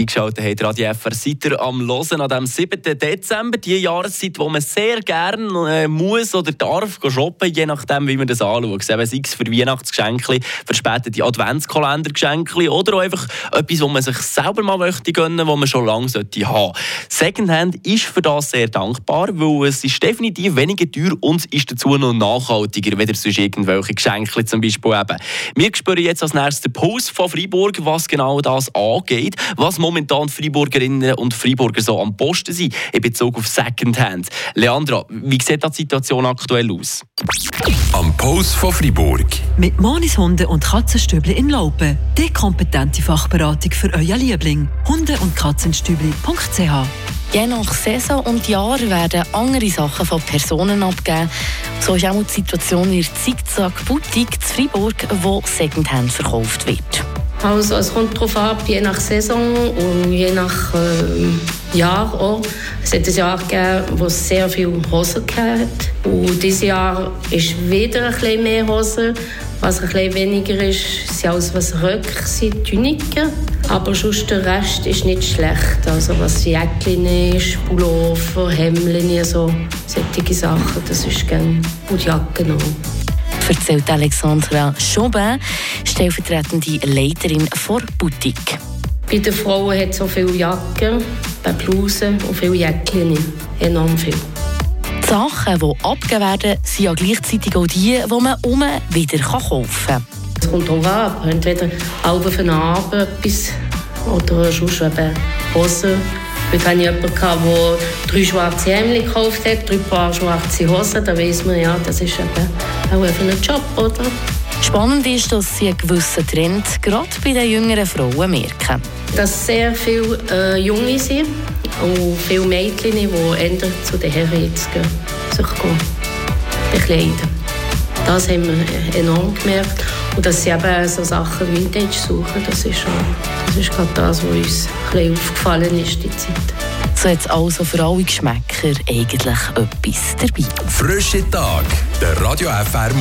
Eingeschaltet hat Radio FR seid ihr am Hören an dem 7. Dezember, die Jahreszeit, wo man sehr gerne äh, muss oder darf shoppen, je nachdem, wie man das anschaut. Sei es für Weihnachtsgeschenke, für spätere Adventskalendergeschenke oder auch einfach etwas, wo man sich selber mal möchte gönnen, wo man schon lange sollte haben. Secondhand ist für das sehr dankbar, weil es ist definitiv weniger teuer und ist dazu noch nachhaltiger, weder sonst irgendwelche Geschenke zum Beispiel eben. Wir spüren jetzt als nächstes den Puls von Freiburg, was genau das angeht, was momentan Freiburgerinnen und Freiburger so am Posten sind in Bezug auf Secondhand. Leandra, wie sieht die Situation aktuell aus? Am Post von Freiburg. Mit Monis Hunde und Katzenstübli in Laupen. Die kompetente Fachberatung für euer Liebling. Hunde- und Katzenstübli.ch Je nach Saison und Jahr werden andere Sachen von Personen abgegeben. So ist auch die Situation in der Zickzack Boutique zu Freiburg, wo Secondhand verkauft wird. Also es kommt darauf ab, je nach Saison und je nach äh, Jahr auch. Es hat ein Jahr gegeben, wo es sehr viele Hosen gab. Und dieses Jahr ist wieder ein bisschen mehr Hosen. Was ein bisschen weniger ist, sind alles was Röcke sind, Tuniken. Aber sonst der Rest ist nicht schlecht. Also was Jäckchen ist, Pullover, Hemden, so solche Sachen, das ist gerne. Und Jacken auch erzählt Alexandra Chaubin, stellvertretende Leiterin vor Boutique. Bei den Frauen hat es so viele Jacken, bei Blusen und viele Jäckchen. Enorm viel. Die Sachen, die abgegeben werden, sind ja gleichzeitig auch die, die man um wieder kaufen kann. Es kommt darauf an, entweder Alben für einen Abend etwas oder sonst eben Hosen. Ich hatte jemanden, der drei schwarze Hemden gekauft hat, drei Paar schwarze Hosen. Da weiss man, ja, das ist eben auch einfach ein Job, oder? Spannend ist, dass sie einen gewissen Trend gerade bei den jüngeren Frauen merken. Dass sehr viele äh, Junge sind und viele Mädchen, die eher zu den Herren jetzt gehen, sich bekleiden. Das haben wir enorm gemerkt. Und dass sie eben so Sachen Vintage suchen, das ist, schon, das ist gerade das, was uns ein aufgefallen ist, die Zeit. So hat es also für alle Geschmäcker eigentlich etwas dabei. Frische Tag, der Radio FR